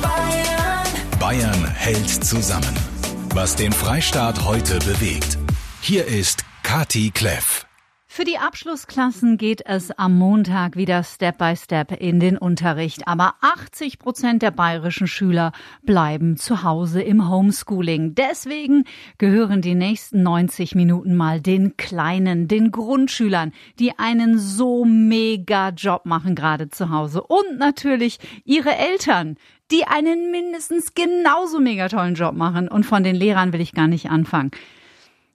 Bayern. Bayern hält zusammen. Was den Freistaat heute bewegt. Hier ist Kati Kleff. Für die Abschlussklassen geht es am Montag wieder Step by Step in den Unterricht. Aber 80 Prozent der bayerischen Schüler bleiben zu Hause im Homeschooling. Deswegen gehören die nächsten 90 Minuten mal den Kleinen, den Grundschülern, die einen so mega Job machen gerade zu Hause. Und natürlich ihre Eltern, die einen mindestens genauso mega tollen Job machen. Und von den Lehrern will ich gar nicht anfangen.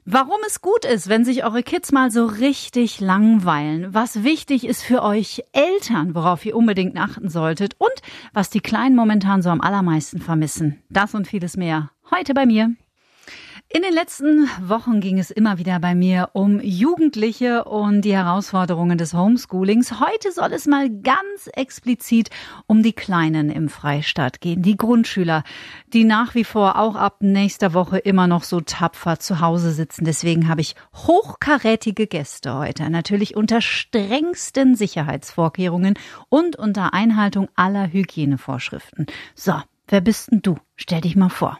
Warum es gut ist, wenn sich eure Kids mal so richtig langweilen, was wichtig ist für euch Eltern, worauf ihr unbedingt achten solltet und was die Kleinen momentan so am allermeisten vermissen. Das und vieles mehr heute bei mir. In den letzten Wochen ging es immer wieder bei mir um Jugendliche und die Herausforderungen des Homeschoolings. Heute soll es mal ganz explizit um die Kleinen im Freistaat gehen, die Grundschüler, die nach wie vor auch ab nächster Woche immer noch so tapfer zu Hause sitzen. Deswegen habe ich hochkarätige Gäste heute, natürlich unter strengsten Sicherheitsvorkehrungen und unter Einhaltung aller Hygienevorschriften. So, wer bist denn du? Stell dich mal vor.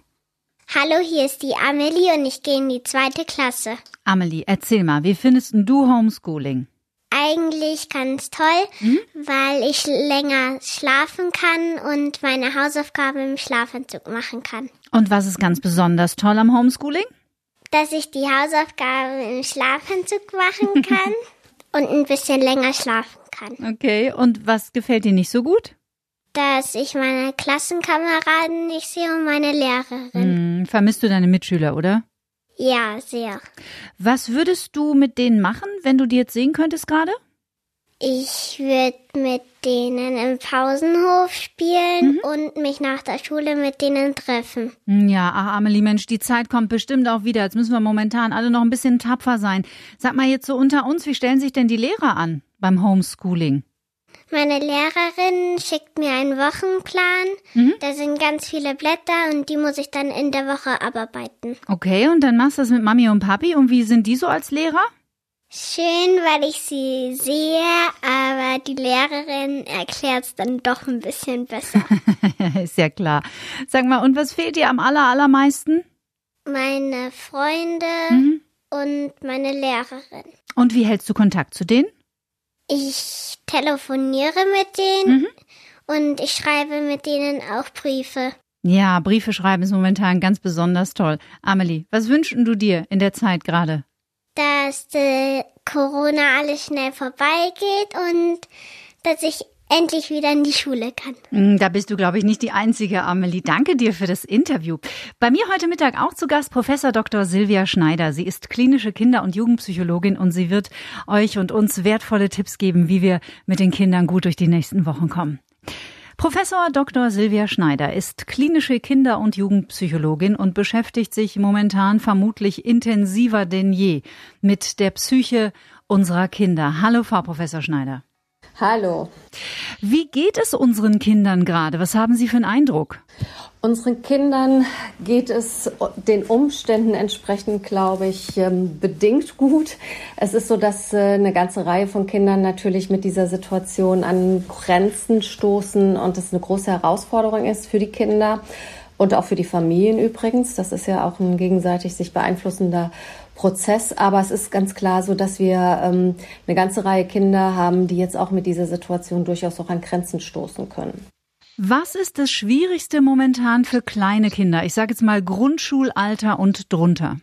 Hallo, hier ist die Amelie und ich gehe in die zweite Klasse. Amelie, erzähl mal, wie findest du Homeschooling? Eigentlich ganz toll, weil ich länger schlafen kann und meine Hausaufgaben im Schlafanzug machen kann. Und was ist ganz besonders toll am Homeschooling? Dass ich die Hausaufgaben im Schlafanzug machen kann und ein bisschen länger schlafen kann. Okay, und was gefällt dir nicht so gut? Dass ich meine Klassenkameraden nicht sehe und meine Lehrerin. Vermisst du deine Mitschüler, oder? Ja, sehr. Was würdest du mit denen machen, wenn du die jetzt sehen könntest gerade? Ich würde mit denen im Pausenhof spielen und mich nach der Schule mit denen treffen. Hm, Ja, ach Amelie, Mensch, die Zeit kommt bestimmt auch wieder. Jetzt müssen wir momentan alle noch ein bisschen tapfer sein. Sag mal jetzt so unter uns, wie stellen sich denn die Lehrer an beim Homeschooling? Meine Lehrerin schickt mir einen Wochenplan. Da sind ganz viele Blätter und die muss ich dann in der Woche abarbeiten. Okay, und dann machst du das mit Mami und Papi. Und wie sind die so als Lehrer? Schön, weil ich sie sehe, aber die Lehrerin erklärt es dann doch ein bisschen besser. Ist ja klar. Sag mal, und was fehlt dir am aller, allermeisten? meine Freunde und meine Lehrerin. Und wie hältst du Kontakt zu denen? Ich telefoniere mit denen und ich schreibe mit denen auch Briefe. Ja, Briefe schreiben ist momentan ganz besonders toll. Amelie, was wünschen du dir in der Zeit gerade? dass äh, Corona alles schnell vorbeigeht und dass ich endlich wieder in die Schule kann. Mm, Da bist du, glaube ich, nicht die einzige, Amelie. Danke dir für das Interview. Bei mir heute Mittag auch zu Gast Professor Dr. Silvia Schneider. Sie ist klinische Kinder- und Jugendpsychologin und sie wird euch und uns wertvolle Tipps geben, wie wir mit den Kindern gut durch die nächsten Wochen kommen. Professor Dr. Silvia Schneider ist klinische Kinder- und Jugendpsychologin und beschäftigt sich momentan vermutlich intensiver denn je mit der Psyche unserer Kinder. Hallo, Frau Professor Schneider. Hallo. Wie geht es unseren Kindern gerade? Was haben Sie für einen Eindruck? Unseren Kindern geht es den Umständen entsprechend, glaube ich, ähm, bedingt gut. Es ist so, dass äh, eine ganze Reihe von Kindern natürlich mit dieser Situation an Grenzen stoßen und es eine große Herausforderung ist für die Kinder und auch für die Familien übrigens. Das ist ja auch ein gegenseitig sich beeinflussender Prozess. Aber es ist ganz klar so, dass wir ähm, eine ganze Reihe Kinder haben, die jetzt auch mit dieser Situation durchaus auch an Grenzen stoßen können. Was ist das Schwierigste momentan für kleine Kinder? Ich sage jetzt mal Grundschulalter und drunter.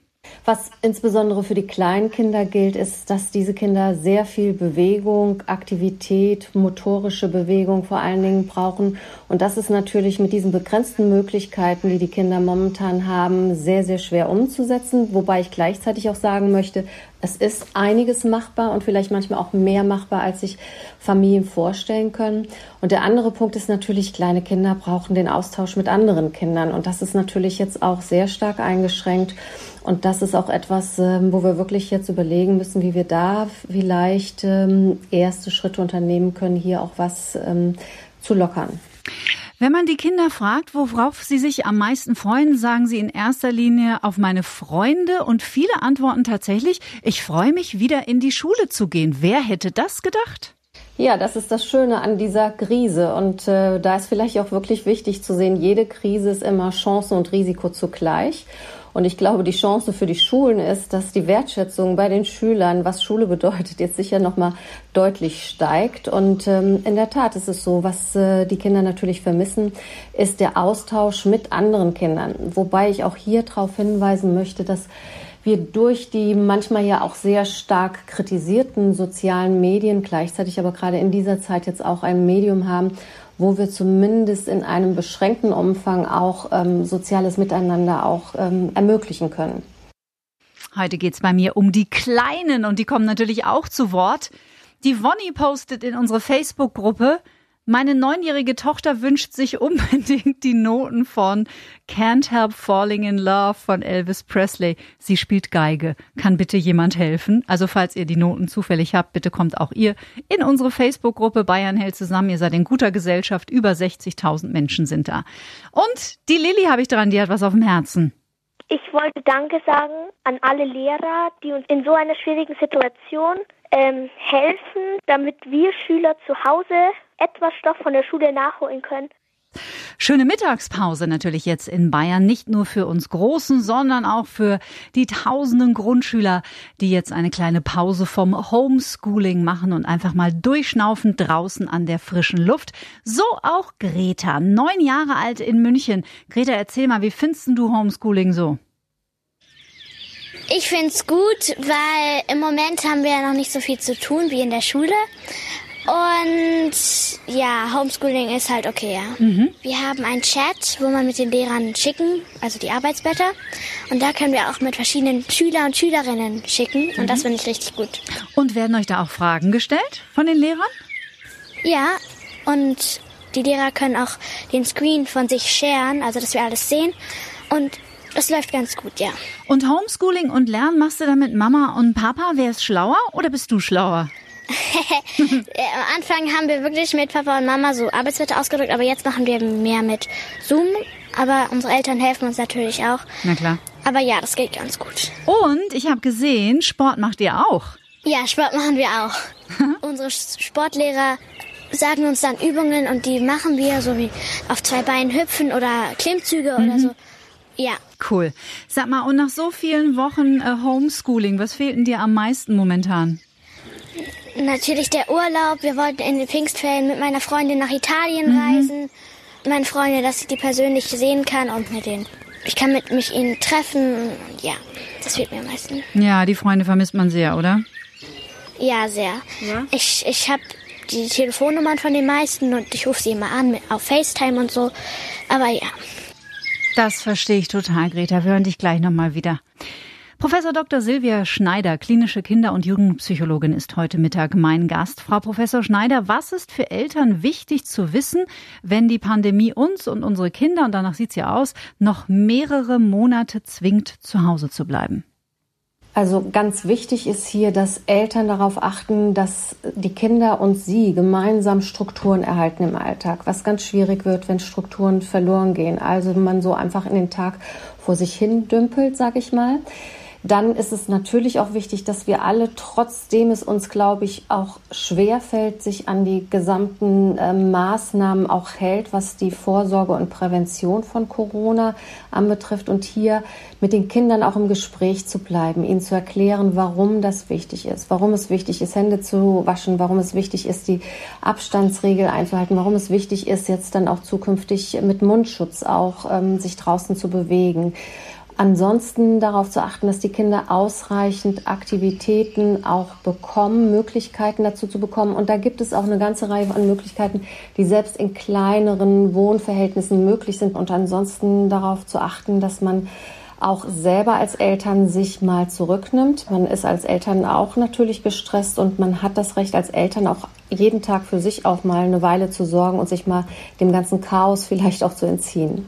Was insbesondere für die kleinen Kinder gilt, ist, dass diese Kinder sehr viel Bewegung, Aktivität, motorische Bewegung vor allen Dingen brauchen. Und das ist natürlich mit diesen begrenzten Möglichkeiten, die die Kinder momentan haben, sehr, sehr schwer umzusetzen. Wobei ich gleichzeitig auch sagen möchte, es ist einiges machbar und vielleicht manchmal auch mehr machbar, als sich Familien vorstellen können. Und der andere Punkt ist natürlich, kleine Kinder brauchen den Austausch mit anderen Kindern. Und das ist natürlich jetzt auch sehr stark eingeschränkt. Und das ist auch etwas, ähm, wo wir wirklich jetzt überlegen müssen, wie wir da vielleicht ähm, erste Schritte unternehmen können, hier auch was ähm, zu lockern. Wenn man die Kinder fragt, worauf sie sich am meisten freuen, sagen sie in erster Linie auf meine Freunde und viele antworten tatsächlich, ich freue mich wieder in die Schule zu gehen. Wer hätte das gedacht? Ja, das ist das Schöne an dieser Krise. Und äh, da ist vielleicht auch wirklich wichtig zu sehen, jede Krise ist immer Chance und Risiko zugleich. Und ich glaube, die Chance für die Schulen ist, dass die Wertschätzung bei den Schülern, was Schule bedeutet, jetzt sicher noch mal deutlich steigt. Und ähm, in der Tat ist es so, was äh, die Kinder natürlich vermissen, ist der Austausch mit anderen Kindern. Wobei ich auch hier darauf hinweisen möchte, dass wir durch die manchmal ja auch sehr stark kritisierten sozialen Medien gleichzeitig aber gerade in dieser Zeit jetzt auch ein Medium haben, wo wir zumindest in einem beschränkten Umfang auch ähm, soziales Miteinander auch ähm, ermöglichen können. Heute geht's bei mir um die Kleinen und die kommen natürlich auch zu Wort. Die Wonny postet in unsere Facebook-Gruppe, meine neunjährige Tochter wünscht sich unbedingt die Noten von Can't Help Falling in Love von Elvis Presley. Sie spielt Geige. Kann bitte jemand helfen? Also falls ihr die Noten zufällig habt, bitte kommt auch ihr in unsere Facebook-Gruppe Bayern hält zusammen. Ihr seid in guter Gesellschaft. Über 60.000 Menschen sind da. Und die Lilly habe ich dran, die hat was auf dem Herzen. Ich wollte Danke sagen an alle Lehrer, die uns in so einer schwierigen Situation ähm, helfen, damit wir Schüler zu Hause etwas Stoff von der Schule nachholen können. Schöne Mittagspause natürlich jetzt in Bayern, nicht nur für uns Großen, sondern auch für die tausenden Grundschüler, die jetzt eine kleine Pause vom Homeschooling machen und einfach mal durchschnaufen draußen an der frischen Luft. So auch Greta, neun Jahre alt in München. Greta, erzähl mal, wie findest du Homeschooling so? Ich find's gut, weil im Moment haben wir ja noch nicht so viel zu tun wie in der Schule. Und ja, Homeschooling ist halt okay, ja. Mhm. Wir haben einen Chat, wo man mit den Lehrern schicken, also die Arbeitsblätter. Und da können wir auch mit verschiedenen Schüler und Schülerinnen schicken. Und mhm. das finde ich richtig gut. Und werden euch da auch Fragen gestellt von den Lehrern? Ja, und die Lehrer können auch den Screen von sich sharen, also dass wir alles sehen. Und das läuft ganz gut, ja. Und Homeschooling und Lernen machst du dann mit Mama und Papa? Wer ist schlauer oder bist du schlauer? Am Anfang haben wir wirklich mit Papa und Mama so Arbeitswerte ausgedrückt, aber jetzt machen wir mehr mit Zoom. Aber unsere Eltern helfen uns natürlich auch. Na klar. Aber ja, das geht ganz gut. Und ich habe gesehen, Sport macht ihr auch. Ja, Sport machen wir auch. unsere Sportlehrer sagen uns dann Übungen und die machen wir, so wie auf zwei Beinen hüpfen oder Klimmzüge mhm. oder so. Ja. Cool. Sag mal, und nach so vielen Wochen äh, Homeschooling, was fehlt denn dir am meisten momentan? Natürlich der Urlaub. Wir wollten in den Pfingstferien mit meiner Freundin nach Italien mhm. reisen. Meine Freundin, dass ich die persönlich sehen kann und mit denen. Ich kann mit mich ihnen treffen. Ja, das fehlt mir am meisten. Ja, die Freunde vermisst man sehr, oder? Ja, sehr. Ja? Ich, ich habe die Telefonnummern von den meisten und ich rufe sie immer an auf FaceTime und so. Aber ja. Das verstehe ich total, Greta. Wir hören dich gleich nochmal wieder. Professor Dr. Silvia Schneider, klinische Kinder- und Jugendpsychologin, ist heute Mittag mein Gast. Frau Professor Schneider, was ist für Eltern wichtig zu wissen, wenn die Pandemie uns und unsere Kinder, und danach sieht's ja aus, noch mehrere Monate zwingt, zu Hause zu bleiben? Also ganz wichtig ist hier, dass Eltern darauf achten, dass die Kinder und sie gemeinsam Strukturen erhalten im Alltag, was ganz schwierig wird, wenn Strukturen verloren gehen. Also man so einfach in den Tag vor sich hin dümpelt, sag ich mal dann ist es natürlich auch wichtig, dass wir alle, trotzdem es uns, glaube ich, auch schwer fällt, sich an die gesamten äh, Maßnahmen auch hält, was die Vorsorge und Prävention von Corona anbetrifft und hier mit den Kindern auch im Gespräch zu bleiben, ihnen zu erklären, warum das wichtig ist, warum es wichtig ist, Hände zu waschen, warum es wichtig ist, die Abstandsregel einzuhalten, warum es wichtig ist, jetzt dann auch zukünftig mit Mundschutz auch ähm, sich draußen zu bewegen Ansonsten darauf zu achten, dass die Kinder ausreichend Aktivitäten auch bekommen, Möglichkeiten dazu zu bekommen. Und da gibt es auch eine ganze Reihe an Möglichkeiten, die selbst in kleineren Wohnverhältnissen möglich sind. Und ansonsten darauf zu achten, dass man auch selber als Eltern sich mal zurücknimmt. Man ist als Eltern auch natürlich gestresst und man hat das Recht als Eltern auch jeden Tag für sich auch mal eine Weile zu sorgen und sich mal dem ganzen Chaos vielleicht auch zu entziehen.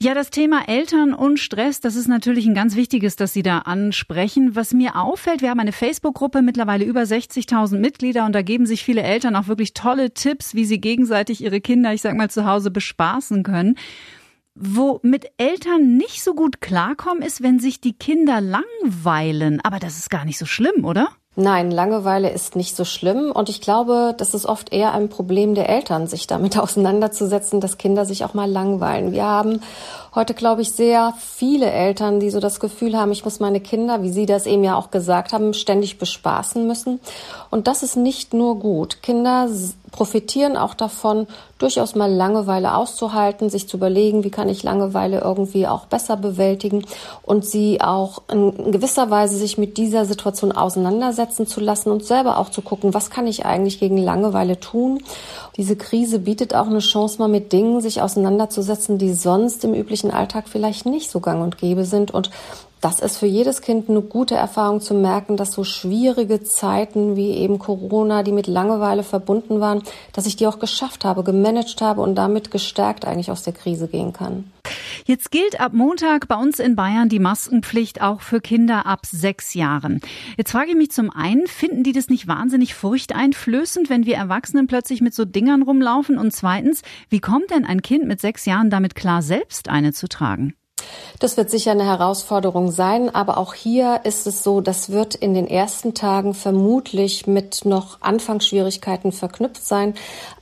Ja, das Thema Eltern und Stress, das ist natürlich ein ganz wichtiges, das Sie da ansprechen. Was mir auffällt, wir haben eine Facebook-Gruppe, mittlerweile über 60.000 Mitglieder und da geben sich viele Eltern auch wirklich tolle Tipps, wie sie gegenseitig ihre Kinder, ich sag mal, zu Hause bespaßen können. Wo mit Eltern nicht so gut klarkommen, ist, wenn sich die Kinder langweilen. Aber das ist gar nicht so schlimm, oder? Nein, Langeweile ist nicht so schlimm und ich glaube, das ist oft eher ein Problem der Eltern, sich damit auseinanderzusetzen, dass Kinder sich auch mal langweilen. Wir haben heute, glaube ich, sehr viele Eltern, die so das Gefühl haben, ich muss meine Kinder, wie Sie das eben ja auch gesagt haben, ständig bespaßen müssen. Und das ist nicht nur gut. Kinder profitieren auch davon, durchaus mal Langeweile auszuhalten, sich zu überlegen, wie kann ich Langeweile irgendwie auch besser bewältigen und sie auch in gewisser Weise sich mit dieser Situation auseinandersetzen zu lassen und selber auch zu gucken, was kann ich eigentlich gegen Langeweile tun. Diese Krise bietet auch eine Chance, mal mit Dingen sich auseinanderzusetzen, die sonst im üblichen Alltag vielleicht nicht so gang und gäbe sind und das ist für jedes Kind eine gute Erfahrung zu merken, dass so schwierige Zeiten wie eben Corona, die mit Langeweile verbunden waren, dass ich die auch geschafft habe, gemanagt habe und damit gestärkt eigentlich aus der Krise gehen kann. Jetzt gilt ab Montag bei uns in Bayern die Maskenpflicht auch für Kinder ab sechs Jahren. Jetzt frage ich mich zum einen, finden die das nicht wahnsinnig furchteinflößend, wenn wir Erwachsenen plötzlich mit so Dingern rumlaufen? Und zweitens, wie kommt denn ein Kind mit sechs Jahren damit klar, selbst eine zu tragen? Das wird sicher eine Herausforderung sein, aber auch hier ist es so, das wird in den ersten Tagen vermutlich mit noch Anfangsschwierigkeiten verknüpft sein,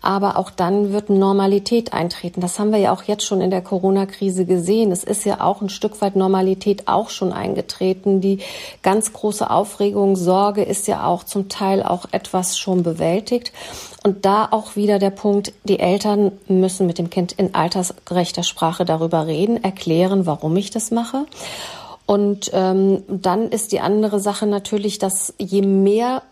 aber auch dann wird Normalität eintreten. Das haben wir ja auch jetzt schon in der Corona-Krise gesehen. Es ist ja auch ein Stück weit Normalität auch schon eingetreten. Die ganz große Aufregung, Sorge ist ja auch zum Teil auch etwas schon bewältigt. Und da auch wieder der Punkt, die Eltern müssen mit dem Kind in altersgerechter Sprache darüber reden, erklären, warum ich das mache. Und ähm, dann ist die andere Sache natürlich, dass je mehr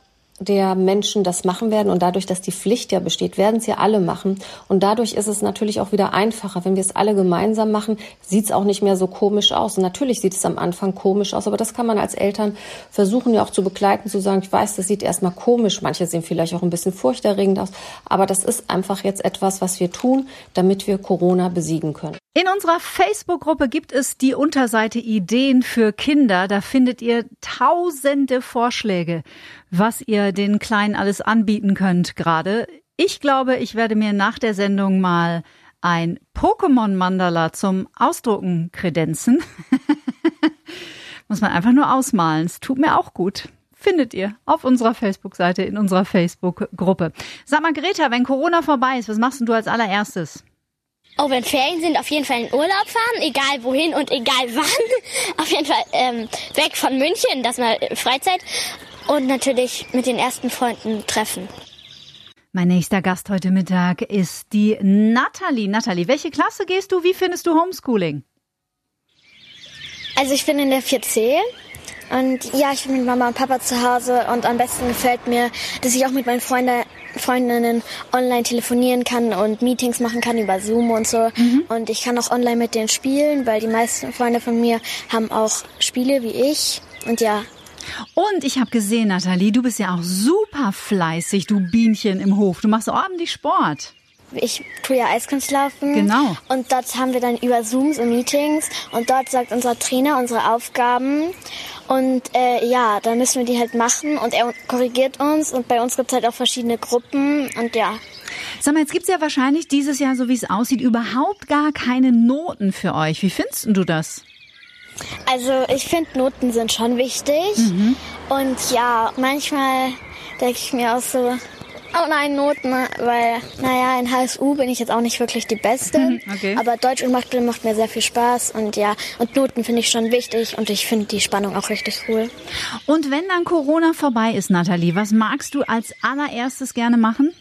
der Menschen das machen werden und dadurch, dass die Pflicht ja besteht, werden es alle machen und dadurch ist es natürlich auch wieder einfacher, wenn wir es alle gemeinsam machen, sieht es auch nicht mehr so komisch aus. Und natürlich sieht es am Anfang komisch aus, aber das kann man als Eltern versuchen ja auch zu begleiten, zu sagen, ich weiß, das sieht erstmal komisch, manche sehen vielleicht auch ein bisschen furchterregend aus, aber das ist einfach jetzt etwas, was wir tun, damit wir Corona besiegen können. In unserer Facebook-Gruppe gibt es die Unterseite Ideen für Kinder. Da findet ihr tausende Vorschläge, was ihr den Kleinen alles anbieten könnt gerade. Ich glaube, ich werde mir nach der Sendung mal ein Pokémon-Mandala zum Ausdrucken kredenzen. Muss man einfach nur ausmalen. Es tut mir auch gut findet ihr auf unserer Facebook-Seite, in unserer Facebook-Gruppe. Sag mal, Greta, wenn Corona vorbei ist, was machst du als allererstes? Oh, wenn Ferien sind, auf jeden Fall in Urlaub fahren, egal wohin und egal wann. Auf jeden Fall ähm, weg von München, das mal äh, Freizeit. Und natürlich mit den ersten Freunden treffen. Mein nächster Gast heute Mittag ist die Nathalie. Nathalie, welche Klasse gehst du? Wie findest du Homeschooling? Also ich bin in der 4C und ja, ich bin mit Mama und Papa zu Hause und am besten gefällt mir, dass ich auch mit meinen Freunden Freundinnen online telefonieren kann und Meetings machen kann über Zoom und so. Mhm. Und ich kann auch online mit denen spielen, weil die meisten Freunde von mir haben auch Spiele wie ich. Und ja. Und ich habe gesehen, Nathalie, du bist ja auch super fleißig, du Bienchen im Hof. Du machst ordentlich Sport ich tue ja Eiskunstlaufen. Genau. Und dort haben wir dann über Zooms und Meetings und dort sagt unser Trainer unsere Aufgaben. Und äh, ja, dann müssen wir die halt machen und er korrigiert uns und bei uns gibt es halt auch verschiedene Gruppen und ja. Sag mal, jetzt gibt es ja wahrscheinlich dieses Jahr, so wie es aussieht, überhaupt gar keine Noten für euch. Wie findest du das? Also ich finde, Noten sind schon wichtig. Mhm. Und ja, manchmal denke ich mir auch so, Oh nein, Noten, weil, naja, in HSU bin ich jetzt auch nicht wirklich die Beste. Okay. Aber Deutsch und Mathe macht mir sehr viel Spaß und ja, und Noten finde ich schon wichtig und ich finde die Spannung auch richtig cool. Und wenn dann Corona vorbei ist, Nathalie, was magst du als allererstes gerne machen?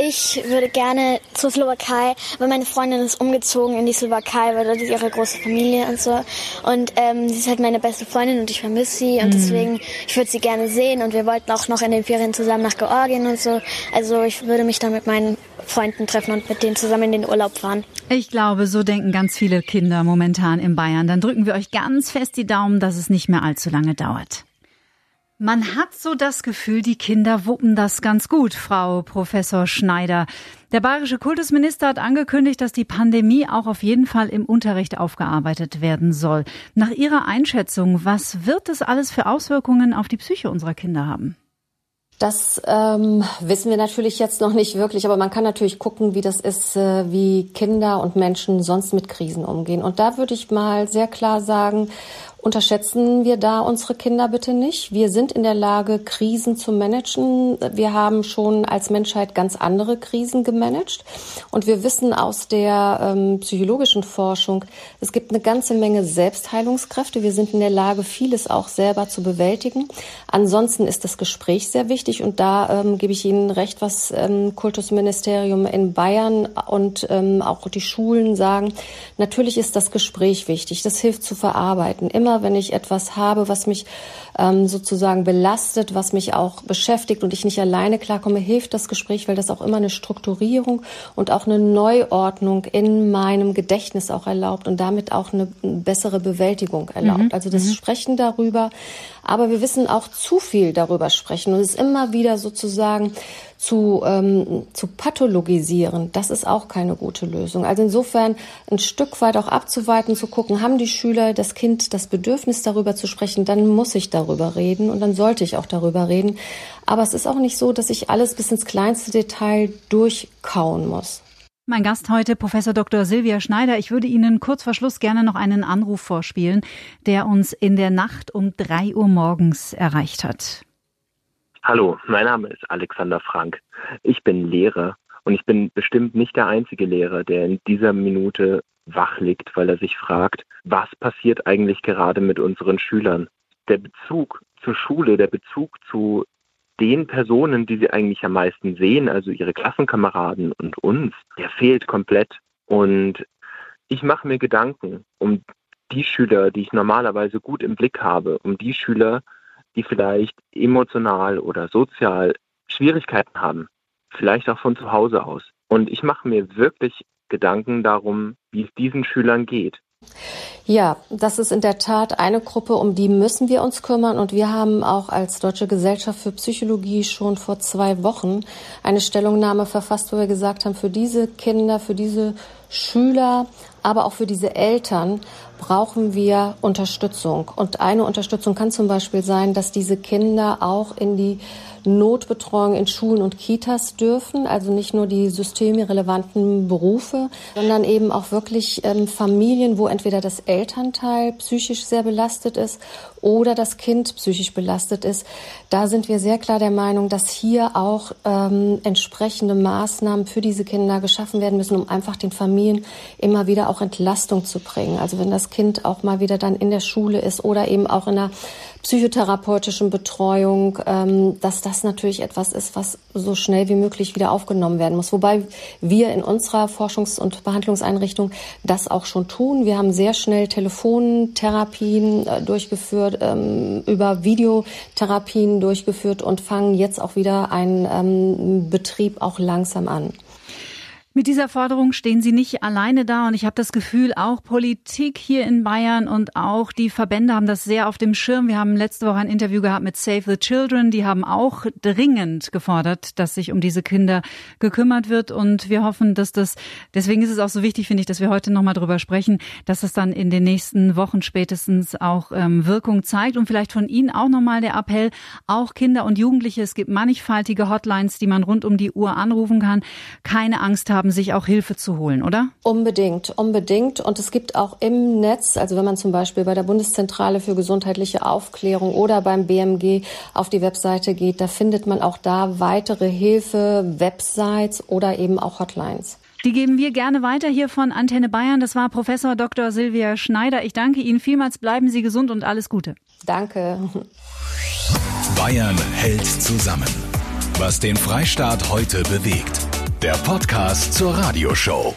Ich würde gerne zur Slowakei, weil meine Freundin ist umgezogen in die Slowakei, weil dort ist ihre große Familie und so. Und ähm, sie ist halt meine beste Freundin und ich vermisse sie und mhm. deswegen, ich würde sie gerne sehen und wir wollten auch noch in den Ferien zusammen nach Georgien und so. Also ich würde mich dann mit meinen Freunden treffen und mit denen zusammen in den Urlaub fahren. Ich glaube, so denken ganz viele Kinder momentan in Bayern. Dann drücken wir euch ganz fest die Daumen, dass es nicht mehr allzu lange dauert. Man hat so das Gefühl, die Kinder wuppen das ganz gut, Frau Professor Schneider. Der bayerische Kultusminister hat angekündigt, dass die Pandemie auch auf jeden Fall im Unterricht aufgearbeitet werden soll. Nach Ihrer Einschätzung, was wird das alles für Auswirkungen auf die Psyche unserer Kinder haben? Das ähm, wissen wir natürlich jetzt noch nicht wirklich, aber man kann natürlich gucken, wie das ist, äh, wie Kinder und Menschen sonst mit Krisen umgehen. Und da würde ich mal sehr klar sagen, Unterschätzen wir da unsere Kinder bitte nicht. Wir sind in der Lage, Krisen zu managen. Wir haben schon als Menschheit ganz andere Krisen gemanagt. Und wir wissen aus der ähm, psychologischen Forschung, es gibt eine ganze Menge Selbstheilungskräfte. Wir sind in der Lage, vieles auch selber zu bewältigen. Ansonsten ist das Gespräch sehr wichtig. Und da ähm, gebe ich Ihnen recht, was ähm, Kultusministerium in Bayern und ähm, auch die Schulen sagen. Natürlich ist das Gespräch wichtig. Das hilft zu verarbeiten. Immer immer, wenn ich etwas habe, was mich ähm, sozusagen belastet, was mich auch beschäftigt und ich nicht alleine klarkomme, hilft das Gespräch, weil das auch immer eine Strukturierung und auch eine Neuordnung in meinem Gedächtnis auch erlaubt und damit auch eine bessere Bewältigung erlaubt. Mhm. Also das mhm. Sprechen darüber, aber wir wissen auch zu viel darüber sprechen und es immer wieder sozusagen zu, ähm, zu pathologisieren, das ist auch keine gute Lösung. Also insofern ein Stück weit auch abzuweiten, zu gucken, haben die Schüler, das Kind das Bedürfnis darüber zu sprechen, dann muss ich darüber reden und dann sollte ich auch darüber reden. Aber es ist auch nicht so, dass ich alles bis ins kleinste Detail durchkauen muss. Mein Gast heute, Professor Dr. Silvia Schneider. Ich würde Ihnen kurz vor Schluss gerne noch einen Anruf vorspielen, der uns in der Nacht um drei Uhr morgens erreicht hat. Hallo, mein Name ist Alexander Frank. Ich bin Lehrer und ich bin bestimmt nicht der einzige Lehrer, der in dieser Minute wach liegt, weil er sich fragt, was passiert eigentlich gerade mit unseren Schülern? Der Bezug zur Schule, der Bezug zu den Personen, die sie eigentlich am meisten sehen, also ihre Klassenkameraden und uns, der fehlt komplett. Und ich mache mir Gedanken um die Schüler, die ich normalerweise gut im Blick habe, um die Schüler, die vielleicht emotional oder sozial Schwierigkeiten haben, vielleicht auch von zu Hause aus. Und ich mache mir wirklich Gedanken darum, wie es diesen Schülern geht. Ja, das ist in der Tat eine Gruppe, um die müssen wir uns kümmern. Und wir haben auch als Deutsche Gesellschaft für Psychologie schon vor zwei Wochen eine Stellungnahme verfasst, wo wir gesagt haben, für diese Kinder, für diese Schüler, aber auch für diese Eltern brauchen wir Unterstützung. Und eine Unterstützung kann zum Beispiel sein, dass diese Kinder auch in die Notbetreuung in Schulen und Kitas dürfen, also nicht nur die systemrelevanten Berufe, sondern eben auch wirklich ähm, Familien, wo entweder das Elternteil psychisch sehr belastet ist oder das Kind psychisch belastet ist. Da sind wir sehr klar der Meinung, dass hier auch ähm, entsprechende Maßnahmen für diese Kinder geschaffen werden müssen, um einfach den Familien immer wieder auch Entlastung zu bringen. Also wenn das Kind auch mal wieder dann in der Schule ist oder eben auch in einer psychotherapeutischen Betreuung, ähm, dass das natürlich etwas ist, was so schnell wie möglich wieder aufgenommen werden muss. Wobei wir in unserer Forschungs- und Behandlungseinrichtung das auch schon tun. Wir haben sehr schnell Telefontherapien äh, durchgeführt, ähm, über Videotherapien durchgeführt und fangen jetzt auch wieder einen ähm, Betrieb auch langsam an. Mit dieser Forderung stehen Sie nicht alleine da und ich habe das Gefühl, auch Politik hier in Bayern und auch die Verbände haben das sehr auf dem Schirm. Wir haben letzte Woche ein Interview gehabt mit Save the Children. Die haben auch dringend gefordert, dass sich um diese Kinder gekümmert wird und wir hoffen, dass das, deswegen ist es auch so wichtig, finde ich, dass wir heute nochmal drüber sprechen, dass es dann in den nächsten Wochen spätestens auch ähm, Wirkung zeigt und vielleicht von Ihnen auch nochmal der Appell, auch Kinder und Jugendliche, es gibt mannigfaltige Hotlines, die man rund um die Uhr anrufen kann, keine Angst haben, haben, sich auch Hilfe zu holen, oder? Unbedingt, unbedingt. Und es gibt auch im Netz, also wenn man zum Beispiel bei der Bundeszentrale für gesundheitliche Aufklärung oder beim BMG auf die Webseite geht, da findet man auch da weitere Hilfe, Websites oder eben auch Hotlines. Die geben wir gerne weiter hier von Antenne Bayern. Das war Professor Dr. Silvia Schneider. Ich danke Ihnen vielmals. Bleiben Sie gesund und alles Gute. Danke. Bayern hält zusammen. Was den Freistaat heute bewegt. Der Podcast zur Radioshow.